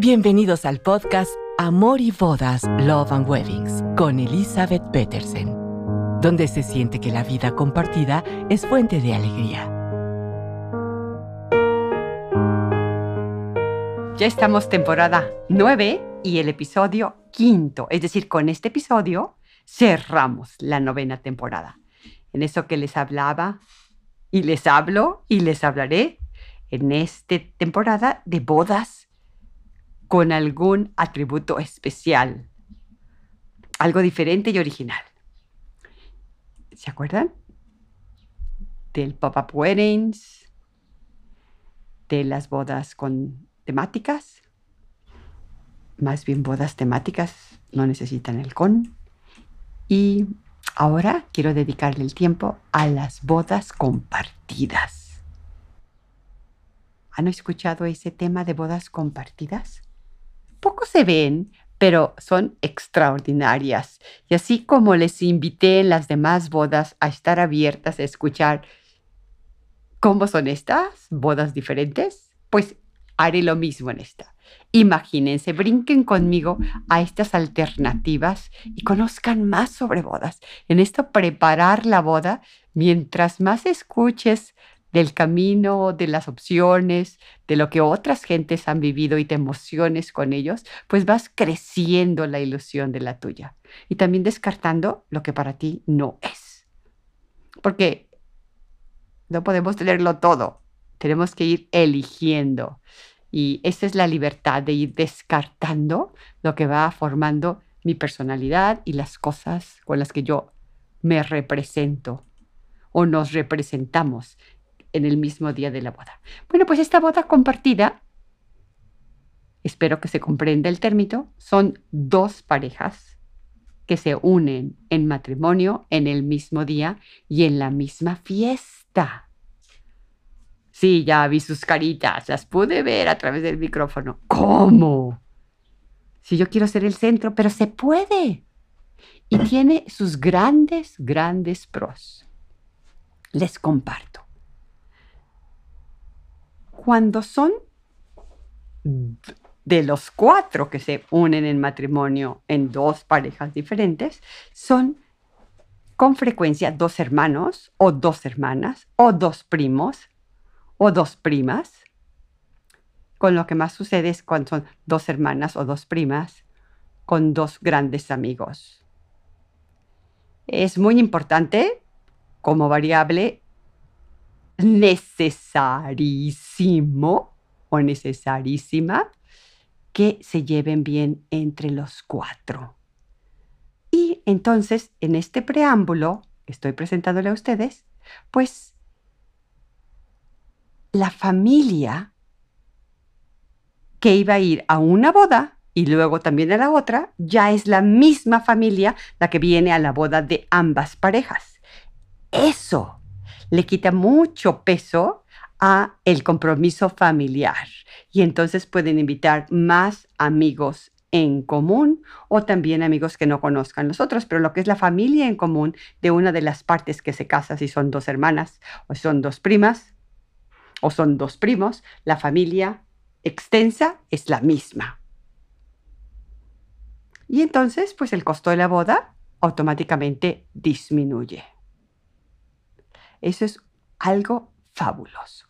Bienvenidos al podcast Amor y Bodas, Love and Weddings con Elizabeth Petersen, donde se siente que la vida compartida es fuente de alegría. Ya estamos temporada 9 y el episodio quinto, es decir, con este episodio cerramos la novena temporada. En eso que les hablaba y les hablo y les hablaré en esta temporada de bodas con algún atributo especial, algo diferente y original. ¿Se acuerdan? Del pop-up weddings, de las bodas con temáticas, más bien bodas temáticas, no necesitan el con. Y ahora quiero dedicarle el tiempo a las bodas compartidas. ¿Han escuchado ese tema de bodas compartidas? Poco se ven, pero son extraordinarias. Y así como les invité en las demás bodas a estar abiertas a escuchar cómo son estas bodas diferentes, pues haré lo mismo en esta. Imagínense, brinquen conmigo a estas alternativas y conozcan más sobre bodas. En esto, preparar la boda, mientras más escuches del camino, de las opciones, de lo que otras gentes han vivido y te emociones con ellos, pues vas creciendo la ilusión de la tuya y también descartando lo que para ti no es. Porque no podemos tenerlo todo, tenemos que ir eligiendo y esa es la libertad de ir descartando lo que va formando mi personalidad y las cosas con las que yo me represento o nos representamos en el mismo día de la boda. Bueno, pues esta boda compartida, espero que se comprenda el término, son dos parejas que se unen en matrimonio en el mismo día y en la misma fiesta. Sí, ya vi sus caritas, las pude ver a través del micrófono. ¿Cómo? Si yo quiero ser el centro, pero se puede. Y tiene sus grandes, grandes pros. Les comparto cuando son de los cuatro que se unen en matrimonio en dos parejas diferentes, son con frecuencia dos hermanos o dos hermanas o dos primos o dos primas. Con lo que más sucede es cuando son dos hermanas o dos primas con dos grandes amigos. Es muy importante como variable necesarísimo o necesarísima que se lleven bien entre los cuatro. Y entonces, en este preámbulo que estoy presentándole a ustedes, pues la familia que iba a ir a una boda y luego también a la otra, ya es la misma familia la que viene a la boda de ambas parejas. Eso le quita mucho peso a el compromiso familiar y entonces pueden invitar más amigos en común o también amigos que no conozcan los otros, pero lo que es la familia en común de una de las partes que se casa, si son dos hermanas o son dos primas o son dos primos, la familia extensa es la misma. Y entonces, pues el costo de la boda automáticamente disminuye. Eso es algo fabuloso.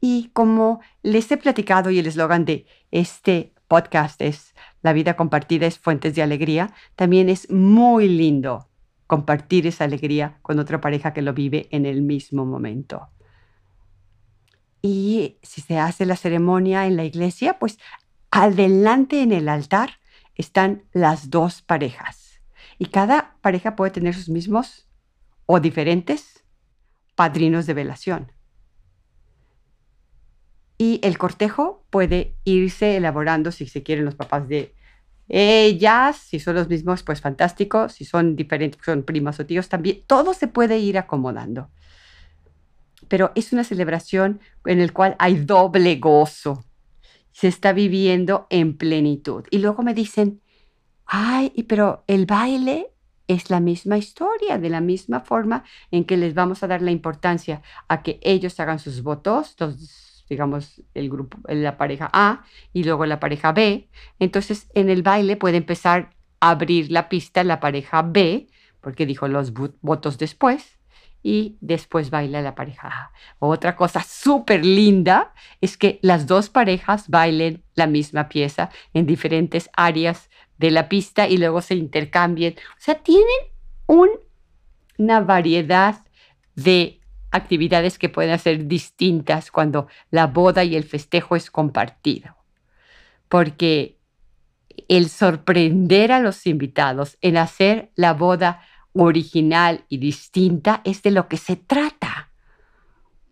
Y como les he platicado y el eslogan de este podcast es La vida compartida es fuentes de alegría, también es muy lindo compartir esa alegría con otra pareja que lo vive en el mismo momento. Y si se hace la ceremonia en la iglesia, pues adelante en el altar están las dos parejas. Y cada pareja puede tener sus mismos o diferentes padrinos de velación. Y el cortejo puede irse elaborando si se quieren los papás de ellas, si son los mismos, pues fantástico, si son diferentes, son primas o tíos también, todo se puede ir acomodando. Pero es una celebración en la cual hay doble gozo, se está viviendo en plenitud. Y luego me dicen, ay, pero el baile es la misma historia, de la misma forma en que les vamos a dar la importancia a que ellos hagan sus votos, los digamos, el grupo, la pareja A y luego la pareja B. Entonces, en el baile puede empezar a abrir la pista la pareja B, porque dijo los votos después, y después baila la pareja. Otra cosa súper linda es que las dos parejas bailen la misma pieza en diferentes áreas de la pista y luego se intercambien. O sea, tienen una variedad de actividades que pueden ser distintas cuando la boda y el festejo es compartido. Porque el sorprender a los invitados en hacer la boda original y distinta es de lo que se trata,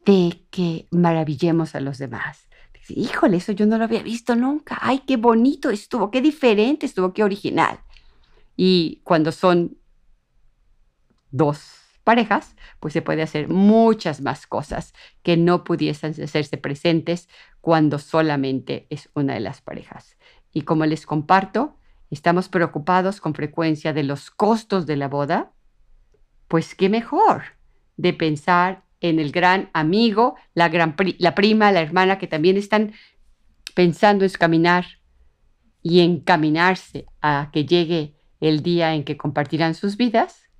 de que maravillemos a los demás. Híjole, eso yo no lo había visto nunca. Ay, qué bonito estuvo, qué diferente estuvo, qué original. Y cuando son dos parejas, pues se puede hacer muchas más cosas que no pudiesen hacerse presentes cuando solamente es una de las parejas. Y como les comparto, estamos preocupados con frecuencia de los costos de la boda, pues qué mejor de pensar en el gran amigo, la, gran la prima, la hermana que también están pensando en caminar y encaminarse a que llegue el día en que compartirán sus vidas,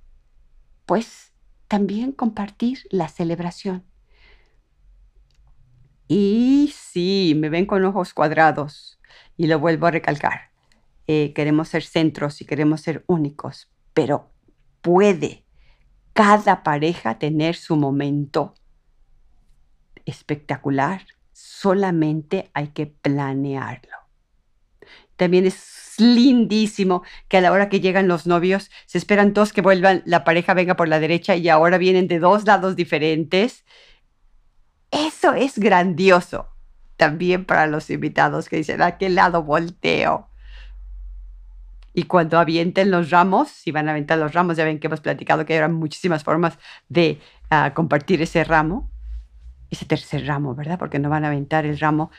pues también compartir la celebración. Y sí, me ven con ojos cuadrados y lo vuelvo a recalcar. Eh, queremos ser centros y queremos ser únicos, pero puede cada pareja tener su momento espectacular. Solamente hay que planearlo. También es lindísimo que a la hora que llegan los novios se esperan todos que vuelvan, la pareja venga por la derecha y ahora vienen de dos lados diferentes. Eso es grandioso. También para los invitados que dicen, ¿a qué lado volteo? Y cuando avienten los ramos, si van a aventar los ramos, ya ven que hemos platicado que hay muchísimas formas de ah, compartir ese ramo, ese tercer ramo, ¿verdad? Porque no van a aventar el ramo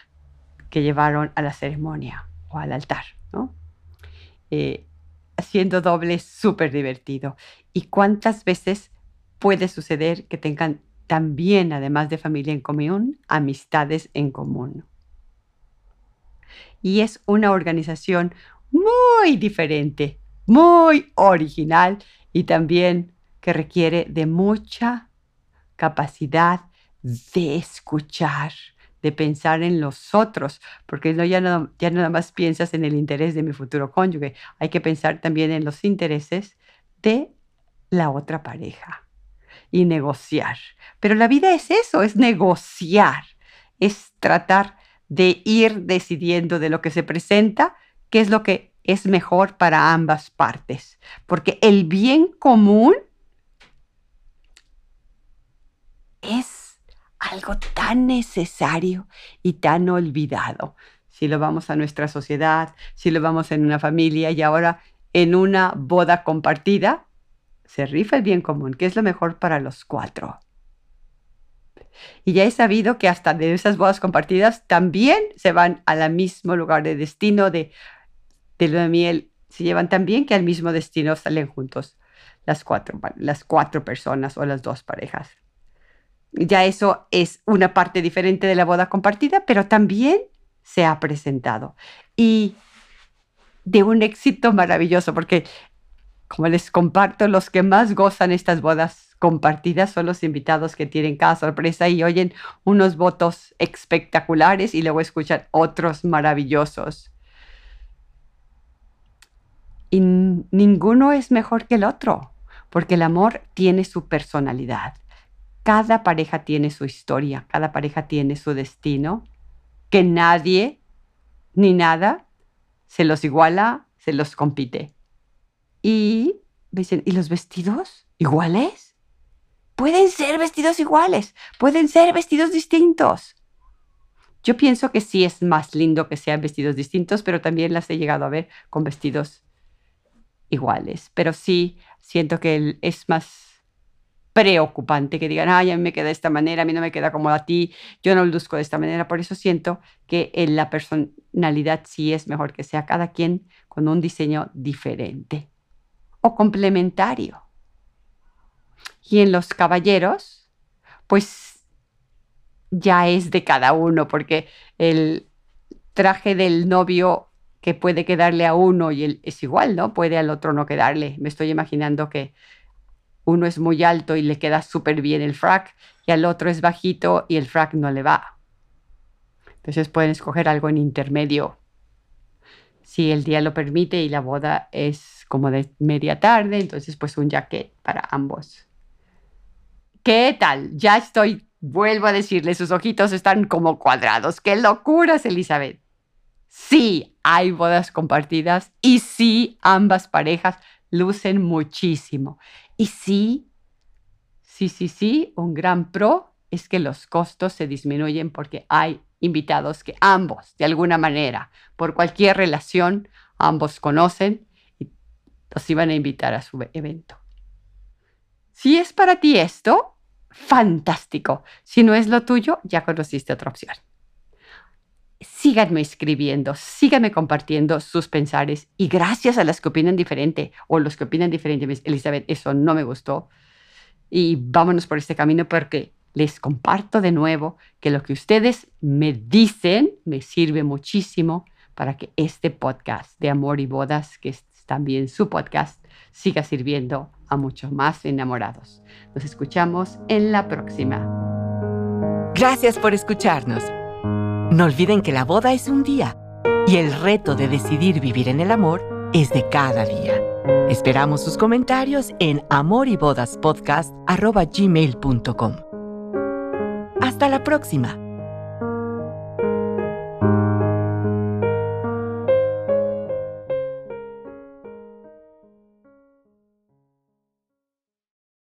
que llevaron a la ceremonia o al altar, ¿no? Eh, haciendo doble es súper divertido. ¿Y cuántas veces puede suceder que tengan también, además de familia en común, amistades en común? Y es una organización muy diferente, muy original y también que requiere de mucha capacidad de escuchar de pensar en los otros, porque no ya, no, ya nada más piensas en el interés de mi futuro cónyuge, hay que pensar también en los intereses de la otra pareja y negociar. Pero la vida es eso, es negociar, es tratar de ir decidiendo de lo que se presenta, qué es lo que es mejor para ambas partes, porque el bien común es algo tan necesario y tan olvidado. Si lo vamos a nuestra sociedad, si lo vamos en una familia y ahora en una boda compartida, se rifa el bien común, que es lo mejor para los cuatro. Y ya he sabido que hasta de esas bodas compartidas también se van al mismo lugar de destino de, de de miel. Se llevan también que al mismo destino salen juntos las cuatro, las cuatro personas o las dos parejas ya eso es una parte diferente de la boda compartida, pero también se ha presentado. Y de un éxito maravilloso, porque como les comparto, los que más gozan estas bodas compartidas son los invitados que tienen cada sorpresa y oyen unos votos espectaculares y luego escuchan otros maravillosos. Y ninguno es mejor que el otro, porque el amor tiene su personalidad cada pareja tiene su historia, cada pareja tiene su destino, que nadie ni nada se los iguala, se los compite. Y dicen, ¿y los vestidos iguales? Pueden ser vestidos iguales, pueden ser vestidos distintos. Yo pienso que sí es más lindo que sean vestidos distintos, pero también las he llegado a ver con vestidos iguales. Pero sí siento que es más preocupante que digan, ay, a mí me queda de esta manera, a mí no me queda como a ti, yo no luzco de esta manera. Por eso siento que en la personalidad sí es mejor que sea cada quien con un diseño diferente o complementario. Y en los caballeros, pues ya es de cada uno, porque el traje del novio que puede quedarle a uno y él es igual, ¿no? Puede al otro no quedarle. Me estoy imaginando que uno es muy alto y le queda súper bien el frac y al otro es bajito y el frac no le va. Entonces pueden escoger algo en intermedio si el día lo permite y la boda es como de media tarde, entonces pues un jacket para ambos. ¿Qué tal? Ya estoy, vuelvo a decirle, sus ojitos están como cuadrados. ¡Qué locuras, Elizabeth! Sí, hay bodas compartidas y sí, ambas parejas lucen muchísimo. Y sí, sí, sí, sí, un gran pro es que los costos se disminuyen porque hay invitados que ambos, de alguna manera, por cualquier relación, ambos conocen y los iban a invitar a su evento. Si es para ti esto, fantástico. Si no es lo tuyo, ya conociste otra opción síganme escribiendo, síganme compartiendo sus pensares y gracias a las que opinan diferente o los que opinan diferente, Elizabeth, eso no me gustó y vámonos por este camino porque les comparto de nuevo que lo que ustedes me dicen me sirve muchísimo para que este podcast de amor y bodas, que es también su podcast, siga sirviendo a muchos más enamorados. Nos escuchamos en la próxima. Gracias por escucharnos. No olviden que la boda es un día y el reto de decidir vivir en el amor es de cada día. Esperamos sus comentarios en amoribodaspodcast.gmail.com. Hasta la próxima.